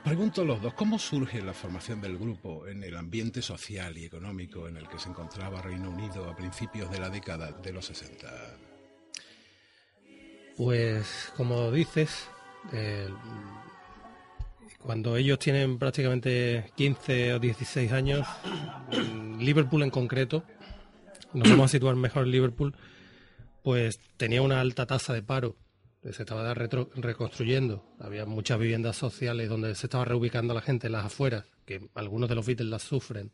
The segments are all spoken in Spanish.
pregunto los dos, ¿cómo surge la formación del grupo en el ambiente social y económico en el que se encontraba Reino Unido a principios de la década de los 60? Pues, como dices, cuando ellos tienen prácticamente 15 o 16 años, Liverpool en concreto, nos vamos a situar mejor en Liverpool, pues tenía una alta tasa de paro se estaba reconstruyendo. Había muchas viviendas sociales donde se estaba reubicando a la gente en las afueras, que algunos de los Beatles las sufren.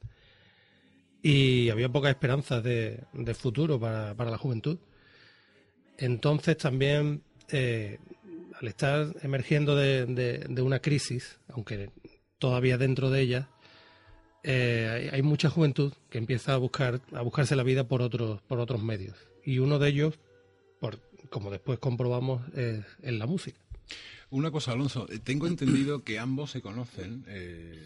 Y había pocas esperanzas de, futuro para, la juventud. Entonces también, eh, al estar emergiendo de, una crisis, aunque todavía dentro de ella, eh, hay, mucha juventud que empieza a buscar a buscarse la vida por otros por otros medios y uno de ellos por como después comprobamos en la música. Una cosa, Alonso, eh, tengo entendido que ambos se conocen, eh,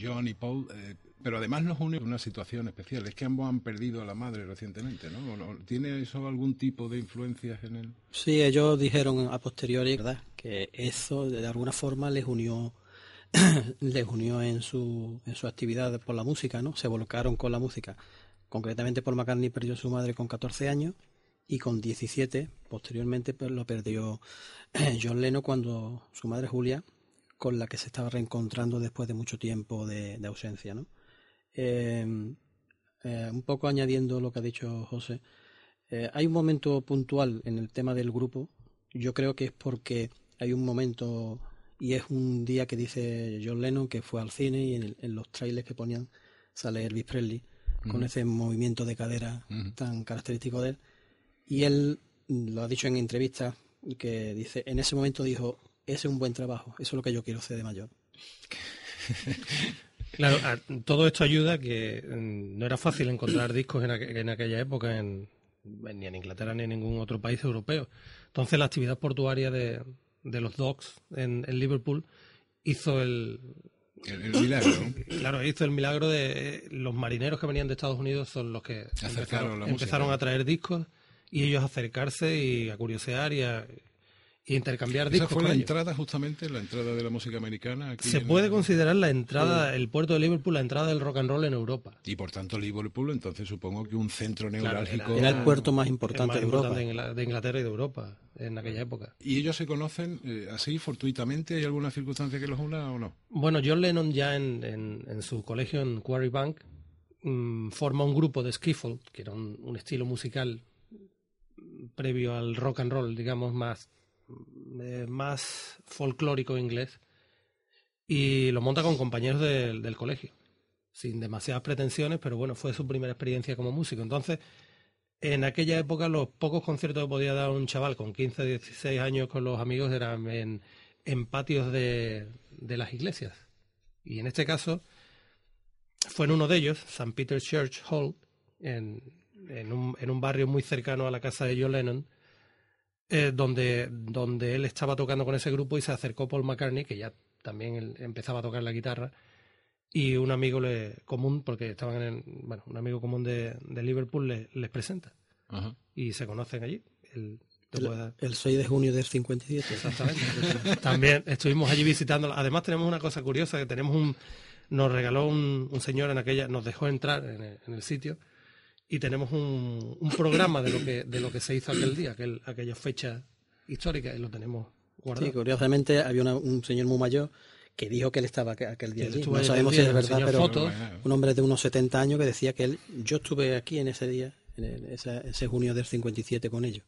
John y Paul, eh, pero además nos une una situación especial, es que ambos han perdido a la madre recientemente, ¿no? ¿Tiene eso algún tipo de influencias en él? Sí, ellos dijeron a posteriori, ¿verdad?, que eso de alguna forma les unió les unió en su, en su actividad por la música, ¿no? Se volcaron con la música. Concretamente, Paul McCartney perdió a su madre con 14 años y con 17 posteriormente pues, lo perdió John Lennon cuando su madre Julia con la que se estaba reencontrando después de mucho tiempo de, ausencia ¿no? Em, eh, un poco añadiendo lo que ha dicho José eh, hay un momento puntual en el tema del grupo. Yo creo que es porque hay un momento y es un día que dice John Lennon que fue al cine y en, los trailers que ponían sale Elvis Presley con ese movimiento de cadera tan característico de él y él lo ha dicho en entrevistas, que dice, en ese momento dijo, ese es un buen trabajo, eso es lo que yo quiero hacer de mayor. Claro, todo esto ayuda que mm, no era fácil encontrar discos en, aquella época en, ni en Inglaterra ni en ningún otro país europeo. Entonces la actividad portuaria de, los docks en, Liverpool hizo el, el, milagro. Claro, hizo el milagro de eh, los marineros que venían de Estados Unidos son los que empezaron a traer discos y ellos acercarse y a curiosear y a intercambiar discos. ¿Esa fue la entrada justamente, la entrada de la música americana? Se puede considerar la entrada, el puerto de Liverpool, la entrada del rock and roll en Europa. Y por tanto Liverpool, entonces supongo que un centro neurálgico... era, el puerto más importante, de, Europa. de Inglaterra y de Europa en aquella época. ¿Y ellos se conocen eh, así fortuitamente? ¿Hay alguna circunstancia que los una o no? Bueno, John Lennon ya en, su colegio en Quarry Bank mm, forma un grupo de skiffle, que era un estilo musical previo al rock and roll, digamos, más, eh, más folclórico inglés, y lo monta con compañeros del colegio, sin demasiadas pretensiones, pero bueno, fue su primera experiencia como músico. Entonces, en aquella época los pocos conciertos que podía dar un chaval con 15, 16 años con los amigos eran en, en patios de, de las iglesias. Y en este caso fue en uno de ellos, St. Peter's Church Hall, en, en un, en un barrio muy cercano a la casa de John Lennon, eh, donde, donde él estaba tocando con ese grupo y se acercó Paul McCartney, que ya también empezaba a tocar la guitarra, y un amigo le, común, porque estaban en, bueno, un amigo común de, de Liverpool les presenta. Y se conocen allí. El, el, 6 de junio del 57. Exactamente. También estuvimos allí visitando. Además tenemos una cosa curiosa, que tenemos un... Nos regaló un, un señor en aquella... Nos dejó entrar en el sitio y tenemos un, un, programa de lo que de lo que se hizo aquel día, aquel, aquella fecha histórica, y lo tenemos guardado. Sí, curiosamente había un señor muy mayor que dijo que él estaba aquel día allí. No sabemos si es verdad, pero un hombre de unos 70 años que decía que él, yo estuve aquí en ese día, en ese, ese junio del 57 con ellos.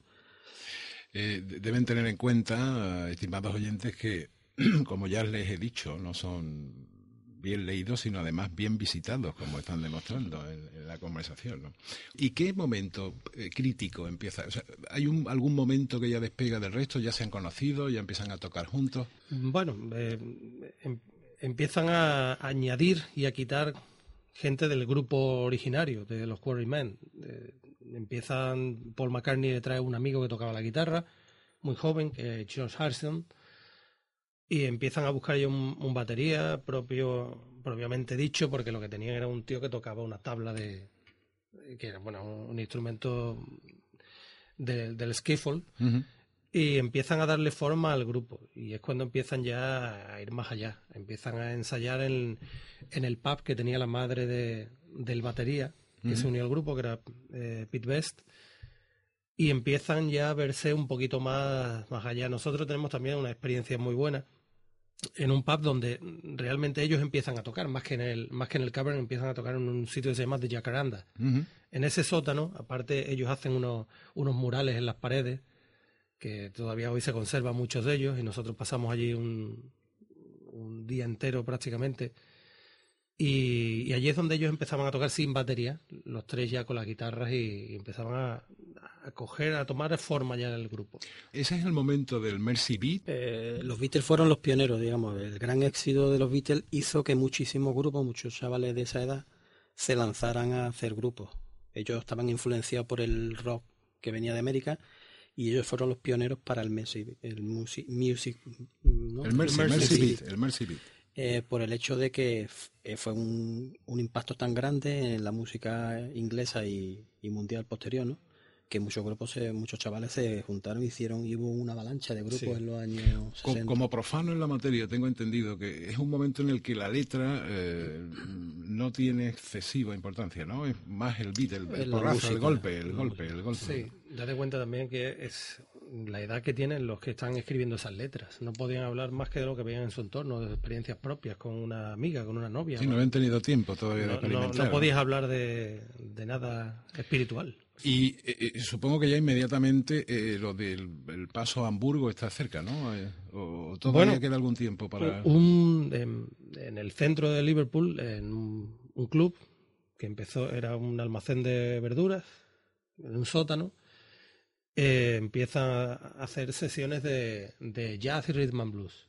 Eh, deben tener en cuenta, estimados oyentes, que, como ya les he dicho, no son bien leídos, sino además bien visitados, como están demostrando en, la conversación. ¿no? ¿Y qué momento eh, crítico empieza? ¿Hay un, algún momento que ya despega del resto? ¿Ya se han conocido? ¿Ya empiezan a tocar juntos? Bueno, eh, em, empiezan a añadir y a quitar gente del grupo originario, de los Quarrymen. Eh, empiezan, Paul McCartney le trae un amigo que tocaba la guitarra, muy joven, que es George Harrison y empiezan a buscar ya un, batería propio, propiamente dicho, porque lo que tenían era un tío que tocaba una tabla de, que era bueno un instrumento del skiffle y empiezan a darle forma al grupo. Y es cuando empiezan ya a ir más allá. Empiezan a ensayar en, en el pub que tenía la madre de, del batería, que se unió al grupo, que era eh, Pete Best. Y empiezan ya a verse un poquito más, más allá. Nosotros tenemos también una experiencia muy buena en un pub donde realmente ellos empiezan a tocar, más que en el, más que en el cavern, empiezan a tocar en un sitio que se llama The Jacaranda. En ese sótano, aparte, ellos hacen unos, unos murales en las paredes, que todavía hoy se conservan muchos de ellos, y nosotros pasamos allí un, un día entero prácticamente. Y, y, allí es donde ellos empezaban a tocar sin batería, los tres ya con las guitarras, y, y empezaban a, a coger, a tomar forma ya en el grupo. Ese es el momento del Mercy Beat. Eh, los Beatles fueron los pioneros, digamos. El gran éxito de los Beatles hizo que muchísimos grupos, muchos chavales de esa edad, se lanzaran a hacer grupos. Ellos estaban influenciados por el rock que venía de América y ellos fueron los pioneros para el Mercy, el music, music ¿no? el Mercy, Mercy, Mercy Beat, Beat, el Mercy Beat. Eh, por el hecho de que eh, fue un, un, impacto tan grande en la música inglesa y, y mundial posterior, ¿no? que muchos grupos, muchos chavales se juntaron y hicieron, y hubo una avalancha de grupos sí. en los años 60. Como profano en la materia, tengo entendido que es un momento en el que la letra eh, no tiene excesiva importancia, ¿no? Es más el beat, el, el porrazo, música, el golpe, el golpe, el golpe. Sí, date cuenta también que es la edad que tienen los que están escribiendo esas letras. No podían hablar más que de lo que veían en su entorno, de experiencias propias con una amiga, con una novia. Sí, no, no habían tenido tiempo todavía no, de experimentar. No, no podías hablar de, de nada espiritual. Y eh, supongo que ya inmediatamente eh, lo del el paso a Hamburgo está cerca, ¿no? Eh, ¿O todavía bueno, queda algún tiempo para...? Un, en, en, el centro de Liverpool, en un, un, club que empezó, era un almacén de verduras, en un sótano, eh, empieza a hacer sesiones de, de jazz y rhythm and blues.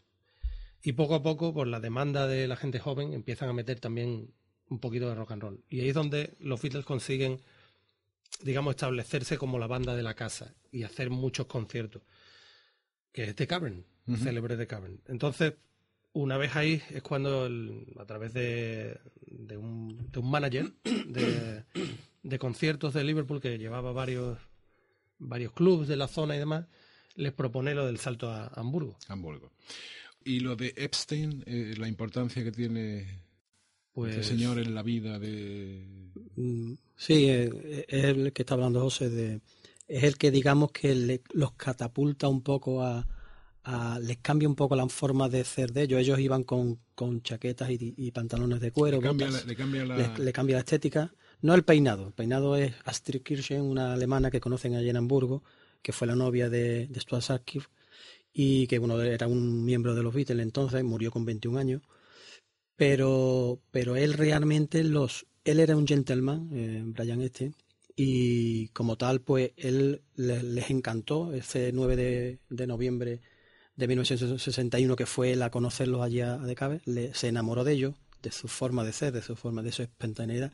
Y poco a poco, por la demanda de la gente joven, empiezan a meter también un poquito de rock and roll. Y ahí es donde los Beatles consiguen digamos, establecerse como la banda de la casa y hacer muchos conciertos, que es The Cavern, uh -huh. célebre The Cavern. Entonces, una vez ahí es cuando, el, a través de, de, un, de un manager de, de, conciertos de Liverpool que llevaba varios, varios clubs de la zona y demás, les propone lo del salto a Hamburgo. Hamburgo. Y lo de Epstein, eh, la importancia que tiene pues, este señor en la vida de... Sí, es el que está hablando José, de, es el que digamos que le, los catapulta un poco a, a, les cambia un poco la forma de ser de ellos. Ellos iban con, con chaquetas y, y, pantalones de cuero, le cambia, botas, la, le, cambia la... le, le, cambia la estética. No el peinado, el peinado es Astrid Kirchen, una alemana que conocen allí en Hamburgo, que fue la novia de, de Stuart Sarkiv y que bueno, era un miembro de los Beatles entonces, murió con 21 años. Pero, pero él realmente los, él era un gentleman, eh, Brian este, y como tal, pues él les, encantó ese 9 de, de, noviembre de 1961 que fue él a conocerlos allí a Decabe, le, se enamoró de ellos, de su forma de ser, de su forma de su espontaneidad,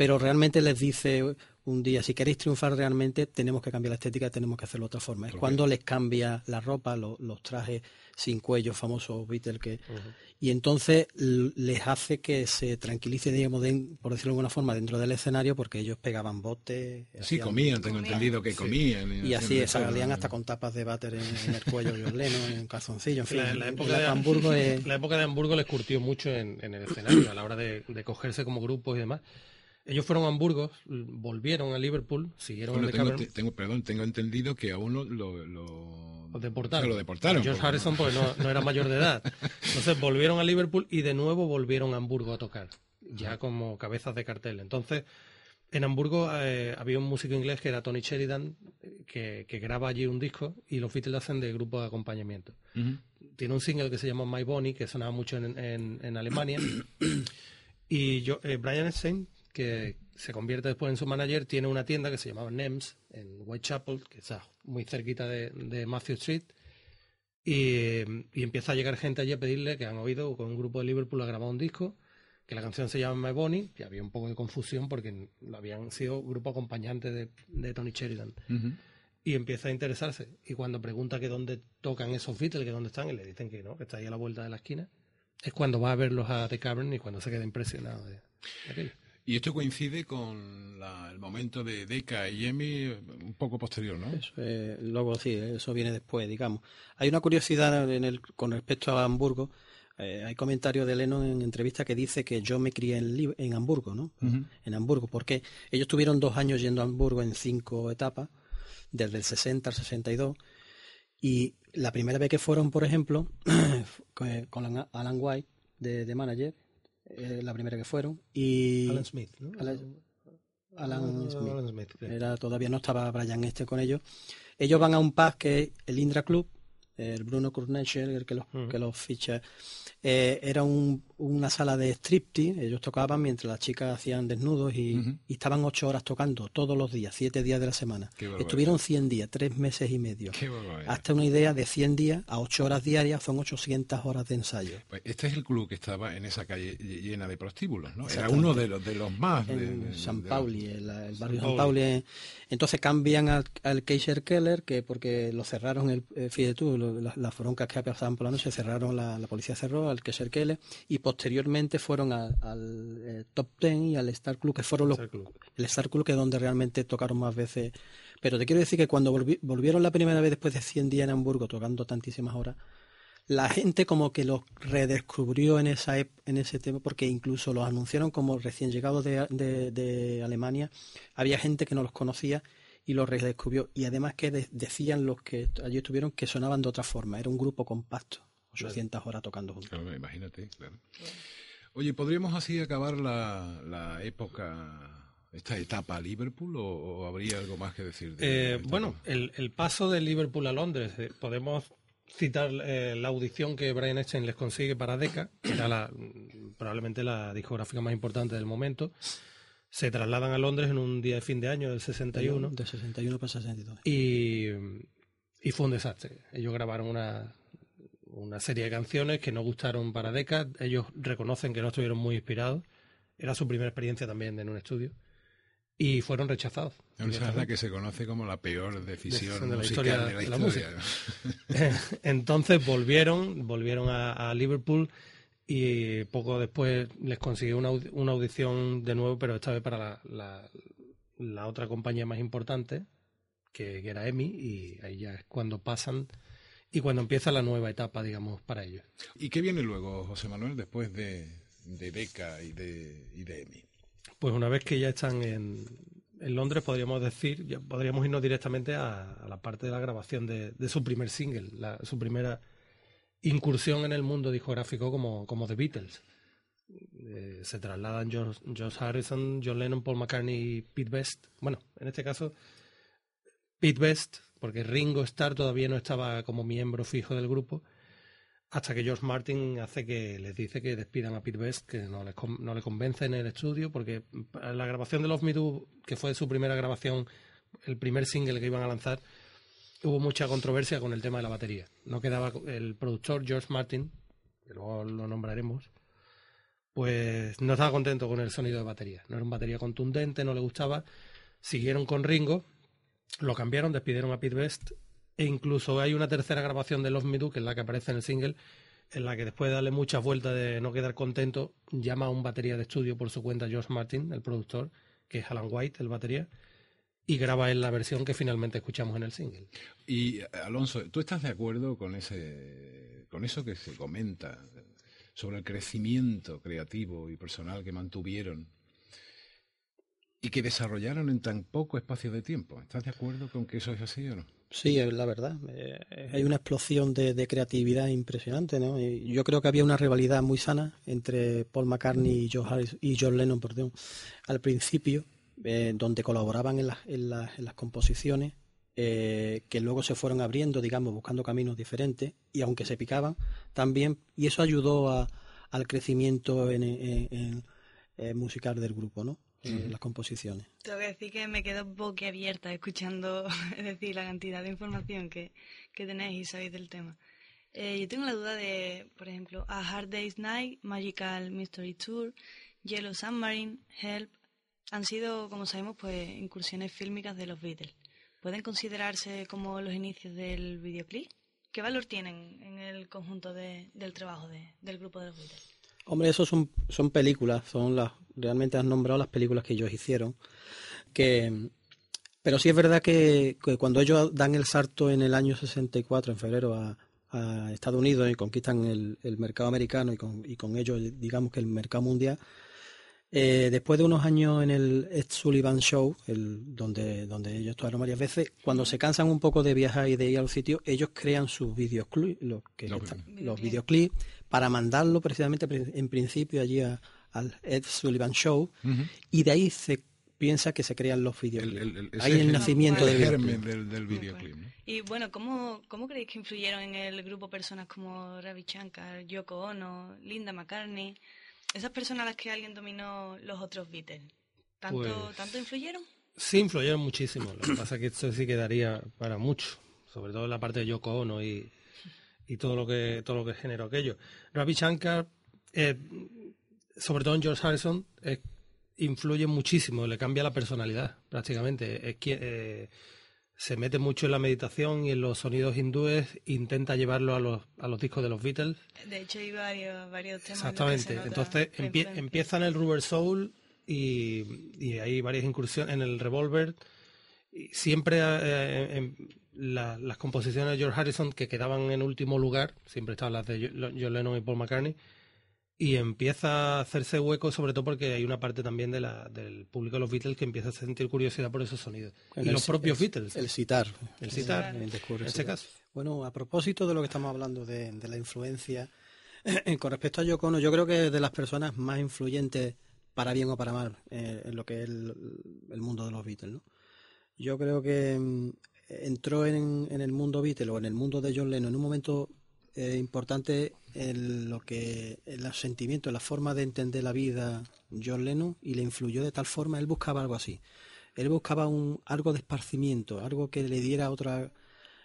pero realmente les dice un día, si queréis triunfar realmente, tenemos que cambiar la estética, tenemos que hacerlo de otra forma. Es okay. cuando les cambia la ropa, lo, los trajes sin cuello famosos Beatles que... Uh -huh. Y entonces les hace que se tranquilice, digamos, de, por decirlo de alguna forma, dentro del escenario, porque ellos pegaban botes. Sí, comían, tengo comían. entendido que sí. comían. Y, así salían hasta con tapas de váter en, en el cuello de Lennon, en calzoncillo, en fin. La, la, época de, Hamburgo es... la época de Hamburgo les curtió mucho en, en el escenario, a la hora de, de cogerse como grupos y demás. Ellos fueron a Hamburgo, volvieron a Liverpool, siguieron bueno, tengo, tengo, perdón, tengo entendido que a uno lo, lo, lo deportaron. lo deportaron. George Harrison porque no, no, era mayor de edad. Entonces volvieron a Liverpool y de nuevo volvieron a Hamburgo a tocar, ya como cabezas de cartel. Entonces, en Hamburgo eh, había un músico inglés que era Tony Sheridan, que, que, graba allí un disco y los Beatles hacen de grupo de acompañamiento. Uh -huh. Tiene un single que se llama My Bonnie, que sonaba mucho en, en, en Alemania. y yo, eh, Brian Epstein que se convierte después en su manager, tiene una tienda que se llamaba NEMS en Whitechapel, que está muy cerquita de, de Matthew Street, y, y, empieza a llegar gente allí a pedirle que han oído con un grupo de Liverpool ha grabado un disco, que la canción se llama My Bonnie, y había un poco de confusión porque lo habían sido grupo acompañante de, de Tony Sheridan. Uh -huh. Y empieza a interesarse. Y cuando pregunta que dónde tocan esos Beatles, que dónde están, y le dicen que no, que está ahí a la vuelta de la esquina, es cuando va a verlos a The Cavern y cuando se queda impresionado de, de aquello. Y esto coincide con el momento de Deca y Emi un poco posterior, ¿no? Eso, luego sí, eso viene después, digamos. Hay una curiosidad en el, con respecto a Hamburgo. Eh, hay comentarios de Lennon en entrevista que dice que yo me crié en, en Hamburgo, ¿no? En Hamburgo, porque ellos tuvieron dos años yendo a Hamburgo en cinco etapas, desde el 60 al 62. Y la primera vez que fueron, por ejemplo, con Alan White de, de manager, eh, la primera que fueron. Y Alan Smith, ¿no? Alan, Smith. Era, todavía no estaba Brian Este con ellos. Ellos van a un pub que es el Indra Club, el Bruno Kurnetschel, el que los, que los ficha eh, era una sala de striptease, ellos tocaban mientras las chicas hacían desnudos y, estaban ocho horas tocando todos los días, siete días de la semana. Estuvieron 100 días, tres meses y medio. Hasta una idea de 100 días a ocho horas diarias son 800 horas de ensayo. Pues este es el club que estaba en esa calle llena de prostíbulos, ¿no? Era uno de los, de los más. En San Pauli, el, barrio San Pauli. Entonces cambian al, al Kaiser Keller, que porque lo cerraron, el, eh, fíjate tú, las broncas que pasaban por la noche, cerraron, la, la policía cerró al Kesher Keller, y posteriormente fueron al eh, Top Ten y al Star Club, que fueron los, el Star Club que es donde realmente tocaron más veces. Pero te quiero decir que cuando volvieron la primera vez después de 100 días en Hamburgo tocando tantísimas horas, la gente como que los redescubrió en esa en ese tema porque incluso los anunciaron como recién llegados de, de, Alemania. Había gente que no los conocía y los redescubrió. Y además que decían los que allí estuvieron que sonaban de otra forma. Era un grupo compacto 800 horas tocando juntos. imagínate, claro. Oye, ¿podríamos así acabar la, época, esta etapa a Liverpool o, habría algo más que decir? Eh, bueno, el, paso de Liverpool a Londres, eh, podemos citar eh, la audición que Brian Epstein les consigue para Decca, que era la, probablemente la discográfica más importante del momento. Se trasladan a Londres en un día de fin de año del 61. De 61 para 62. Y, y fue un desastre. Ellos grabaron una una serie de canciones que no gustaron para Decca. Ellos reconocen que no estuvieron muy inspirados. Era su primera experiencia también en un estudio. Y fueron rechazados. Es la que se conoce como la peor decisión, de la historia de la, música. Entonces volvieron, volvieron a, Liverpool y poco después les consiguió una, una, audición de nuevo, pero esta vez para la, la, otra compañía más importante, que, que, era EMI, y ahí ya es cuando pasan y cuando empieza la nueva etapa, digamos, para ellos. ¿Y qué viene luego, José Manuel, después de, de Beca y de, y de EMI? Pues una vez que ya están en, en Londres, podríamos decir, ya podríamos irnos directamente a, la parte de la grabación de, de su primer single, la, su primera incursión en el mundo discográfico como, como The Beatles. Eh, se trasladan George, George, Harrison, John Lennon, Paul McCartney y Pete Best. Bueno, en este caso, Pete Best porque Ringo Starr todavía no estaba como miembro fijo del grupo, hasta que George Martin hace que les dice que despidan a Pete Best, que no les, no le convence en el estudio, porque la grabación de Love Me Do, que fue su primera grabación, el primer single que iban a lanzar, hubo mucha controversia con el tema de la batería. No quedaba el productor George Martin, que luego lo nombraremos, pues no estaba contento con el sonido de batería. No era una batería contundente, no le gustaba. Siguieron con Ringo lo cambiaron, despidieron a Pete Best e incluso hay una tercera grabación de Love Me Do, que es la que aparece en el single, en la que después de darle muchas vueltas de no quedar contento, llama a un batería de estudio por su cuenta George Martin, el productor, que es Alan White, el batería, y graba en la versión que finalmente escuchamos en el single. Y Alonso, ¿tú estás de acuerdo con ese con eso que se comenta sobre el crecimiento creativo y personal que mantuvieron y que desarrollaron en tan poco espacio de tiempo. ¿Estás de acuerdo con que eso es así o no? Sí, la verdad. Eh, hay una explosión de, creatividad impresionante, ¿no? Y yo creo que había una rivalidad muy sana entre Paul McCartney y John, Harris, y John Lennon, perdón, al principio, eh, donde colaboraban en, en, las composiciones, eh, que luego se fueron abriendo, digamos, buscando caminos diferentes, y aunque se picaban, también, y eso ayudó a, al crecimiento en, en musical del grupo, ¿no? Las composiciones. Tengo que decir que me quedo boquiabierta escuchando, es decir, la cantidad de información que, que tenéis y sabéis del tema. Eh, yo tengo la duda de, por ejemplo, A Hard Day's Night, Magical Mystery Tour, Yellow Submarine, Help, han sido, como sabemos, pues incursiones fílmicas de los Beatles. ¿Pueden considerarse como los inicios del videoclip? ¿Qué valor tienen en el conjunto de, del trabajo de, del grupo de los Beatles? Hombre, eso son, son películas, son las, realmente has nombrado las películas que ellos hicieron, que pero sí es verdad que, cuando ellos dan el salto en el año 64, en febrero, a, Estados Unidos y conquistan el, mercado americano y con, y con ello, digamos que el mercado mundial, eh, después de unos años en el Ed Sullivan Show, el, donde, donde ellos actuaron varias veces, cuando se cansan un poco de viajar y de ir a los sitios, ellos crean sus videoclips, los, los videoclips, para mandarlo precisamente en principio allí al Ed Sullivan Show, y de ahí se piensa que se crean los videoclips. Hay el, nacimiento del, del, videoclip. Y bueno, ¿cómo, ¿cómo creéis que influyeron en el grupo personas como Ravi Shankar, Yoko Ono, Linda McCartney? Esas personas a las que alguien dominó los otros Beatles. ¿Tanto, pues ¿tanto influyeron? Sí, influyeron muchísimo. Lo que pasa es que esto sí quedaría para mucho. Sobre todo en la parte de Yoko Ono y, y todo lo que todo lo que generó aquello. Ravi Shankar, eh, sobre todo en George Harrison, es influye muchísimo, le cambia la personalidad prácticamente. Es que eh, se mete mucho en la meditación y en los sonidos hindúes, intenta llevarlo a los, a los discos de los Beatles. De hecho hay varios, varios temas. Exactamente, entonces empieza en el Rubber Soul y, y, hay varias incursiones en el Revolver. Y siempre eh, en las composiciones de George Harrison que quedaban en último lugar, siempre estaban las de John Lennon y Paul McCartney y empieza a hacerse hueco, sobre todo porque hay una parte también de la, del público de los Beatles que empieza a sentir curiosidad por esos sonidos. y los propios Beatles. El citar. El citar, en este caso. Bueno, a propósito de lo que estamos hablando de, la influencia, con respecto a Yoko Ono, yo creo que es de las personas más influyentes, para bien o para mal, eh, en lo que es el, mundo de los Beatles. ¿no? Yo creo que mm, entró en, en el mundo Beatles o en el mundo de John Lennon en un momento eh, importante en lo que el sentimiento, la forma de entender la vida John Lennon y le influyó de tal forma, él buscaba algo así. Él buscaba un algo de esparcimiento, algo que le diera otra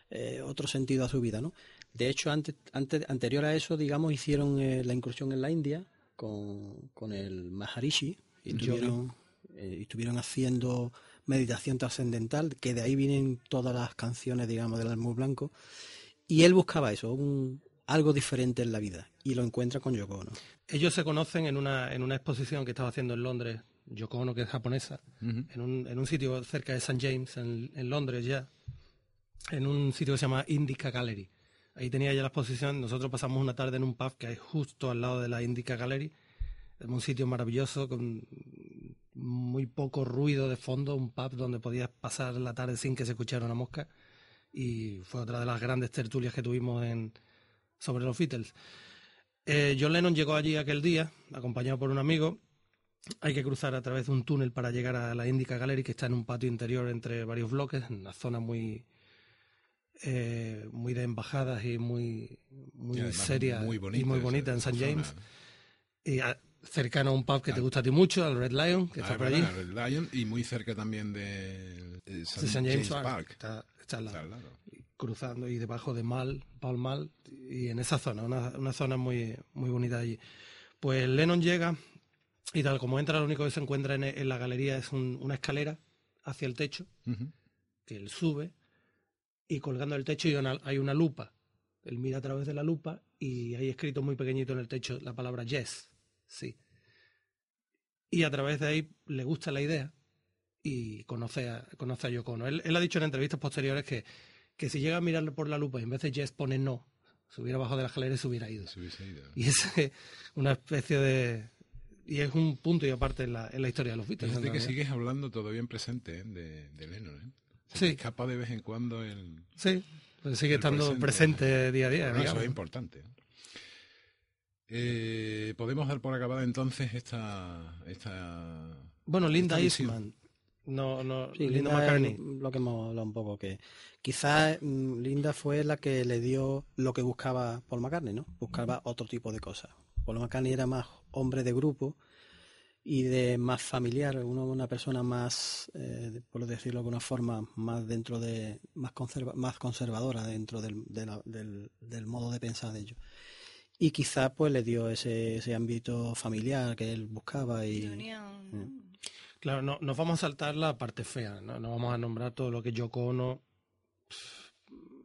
eh, otro sentido a su vida, ¿no? De hecho, antes, antes anterior a eso, digamos, hicieron eh, la incursión en la India con, con el Maharishi y estuvieron, y estuvieron haciendo meditación trascendental, que de ahí vienen todas las canciones, digamos, del Almud Blanco y él buscaba eso, un, algo diferente en la vida, y lo encuentra con Yoko Ono. Ellos se conocen en una, en una exposición que estaba haciendo en Londres, Yoko Ono, que es japonesa, en, un, en un sitio cerca de St. James, en, en, Londres ya, en un sitio que se llama Indica Gallery. Ahí tenía ya la exposición, nosotros pasamos una tarde en un pub que hay justo al lado de la Indica Gallery, es un sitio maravilloso con muy poco ruido de fondo, un pub donde podías pasar la tarde sin que se escuchara una mosca y fue otra de las grandes tertulias que tuvimos en, sobre los Beatles. Eh, John Lennon llegó allí aquel día, acompañado por un amigo. Hay que cruzar a través de un túnel para llegar a la Indica Gallery, que está en un patio interior entre varios bloques, en una zona muy, eh, muy de embajadas y muy, muy seria muy bonita, y muy bonita en St. James. Y cercano a un pub que te gusta a ti mucho, al Red Lion, que está ah, por allí. Red Lion, y muy cerca también de, St. James, Park cruzando y debajo de Mal, Paul Mal, y en esa zona, una, zona muy, muy bonita allí. Pues Lennon llega y tal como entra, lo único que se encuentra en, la galería es una escalera hacia el techo, que él sube, y colgando el techo hay una, hay una lupa. Él mira a través de la lupa y hay escrito muy pequeñito en el techo la palabra yes, sí. Y a través de ahí le gusta la idea y conoce a, conoce a Yoko Ono. Él, ha dicho en entrevistas posteriores que, que si llega a mirarle por la lupa y en vez de Jess pone no, se hubiera bajado de la escalera y se hubiera ido. Y es una especie de... Y es un punto y aparte en la, en la historia de los Beatles. Fíjate que sigues hablando todavía en presente ¿eh? de, de Lennon. ¿eh? sí. Escapa de vez en cuando el... Sí, pues sigue estando presente, día a día. eso es importante. Eh, Podemos dar por acabada entonces esta... esta bueno, Linda Eastman no, no, Linda, McCartney. Lo que hemos hablado un poco, que quizás mm, Linda fue la que le dio lo que buscaba Paul McCartney, ¿no? Buscaba otro tipo de cosas. Paul McCartney era más hombre de grupo y de más familiar, uno, una persona más, eh, por decirlo de alguna forma, más dentro de, más, conserva, más conservadora dentro del, del, del, modo de pensar de ellos. Y quizás pues le dio ese, ese ámbito familiar que él buscaba y... Claro, no, nos vamos a saltar la parte fea, no, no vamos a nombrar todo lo que Yoko Ono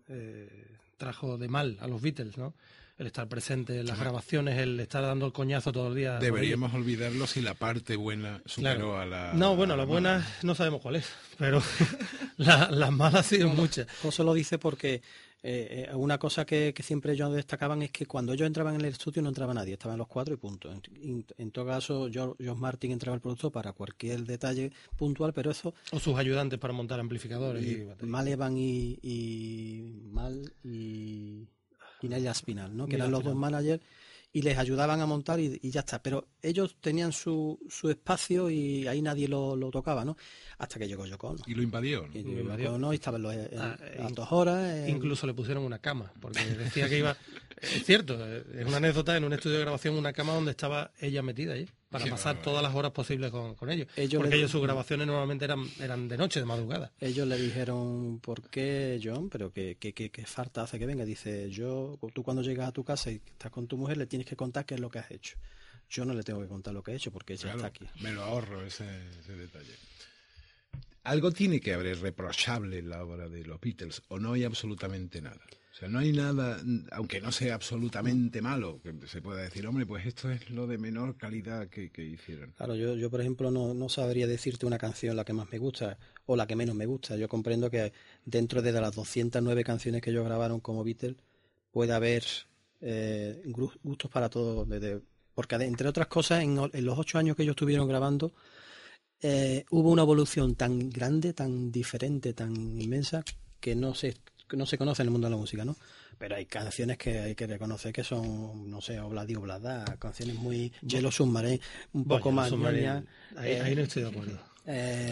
eh, trajo de mal a los Beatles, ¿no? el estar presente en las grabaciones, el estar dando el coñazo todo el día. Deberíamos olvidarlo si la parte buena superó a la. No, bueno, la, buena no sabemos cuál es, pero las malas sí muchas. José lo dice porque eh, eh, una cosa que, siempre ellos destacaban es que cuando ellos entraban en el estudio no entraba nadie, estaban los cuatro y punto. En, todo caso, George, Martin entraba al producto para cualquier detalle puntual, pero eso... O sus ayudantes para montar amplificadores. Y, y Malevan y, y Mal y y Nelia Spinal, ¿no? que eran los dos managers y les ayudaban a montar y, ya está. Pero ellos tenían su, su espacio y ahí nadie lo, tocaba, ¿no? Hasta que llegó Yoko Y lo invadió. Y, lo invadió. ¿no? y estaban los, ah, dos horas. Incluso le pusieron una cama, porque decía que iba... es cierto, es una anécdota en un estudio de grabación, una cama donde estaba ella metida allí para pasar todas las horas posibles con, ellos. Porque ellos sus grabaciones normalmente eran, eran de noche, de madrugada. Ellos le dijeron, ¿por qué, John? Pero qué, qué, qué, falta hace que venga. Dice, yo, tú cuando llegas a tu casa y estás con tu mujer, le tienes que contar qué es lo que has hecho. Yo no le tengo que contar lo que he hecho porque ella está aquí. Me lo ahorro ese, ese detalle. Algo tiene que haber reprochable en la obra de los Beatles, o no hay absolutamente nada sea, no hay nada, aunque no sea absolutamente malo, que se pueda decir, hombre, pues esto es lo de menor calidad que, hicieron. Claro, yo, yo por ejemplo no, no, sabría decirte una canción la que más me gusta o la que menos me gusta. Yo comprendo que dentro de las 209 canciones que ellos grabaron como Beatles puede haber eh, gustos para todos. porque entre otras cosas, en, los ocho años que ellos estuvieron grabando, eh, hubo una evolución tan grande, tan diferente, tan inmensa, que no se no se conoce en el mundo de la música, ¿no? Pero hay canciones que hay que reconocer que son, no sé, Obladi Oblada, canciones muy Yellow Submarine, un poco más... Ahí, ahí, no estoy de acuerdo. Eh,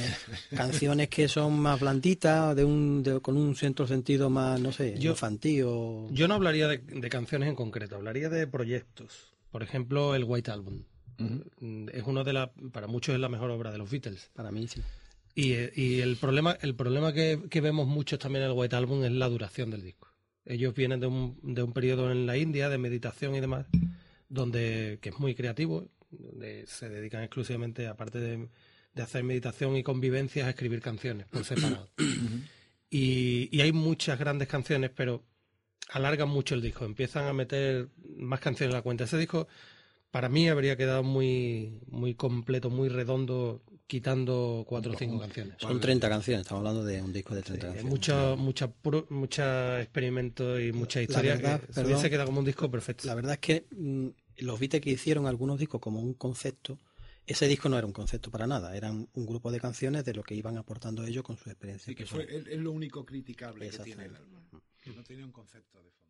canciones que son más blanditas, de un, con un cierto sentido más, no sé, infantil. Yo no hablaría de, canciones en concreto, hablaría de proyectos. Por ejemplo, el White Album. Es uno de las, para muchos es la mejor obra de los Beatles. Para mí sí. Y, el problema, el problema que, vemos mucho también en el White Album es la duración del disco. Ellos vienen de un, de un periodo en la India de meditación y demás, donde que es muy creativo, donde se dedican exclusivamente, aparte de, hacer meditación y convivencias, a escribir canciones por separado. y, y hay muchas grandes canciones, pero alargan mucho el disco, empiezan a meter más canciones en la cuenta. Ese disco para mí habría quedado muy, muy completo, muy redondo, quitando cuatro o cinco canciones. Son 30 canciones, estamos hablando de un disco de 30 canciones. Mucho, mucha, mucha experimento y mucha historia verdad, que se queda como un disco perfecto. La verdad es que mm, los Beatles que hicieron algunos discos como un concepto, ese disco no era un concepto para nada, eran un grupo de canciones de lo que iban aportando ellos con su experiencia. Sí, que fue, es, lo único criticable que tiene el álbum, que no tiene un concepto de fondo.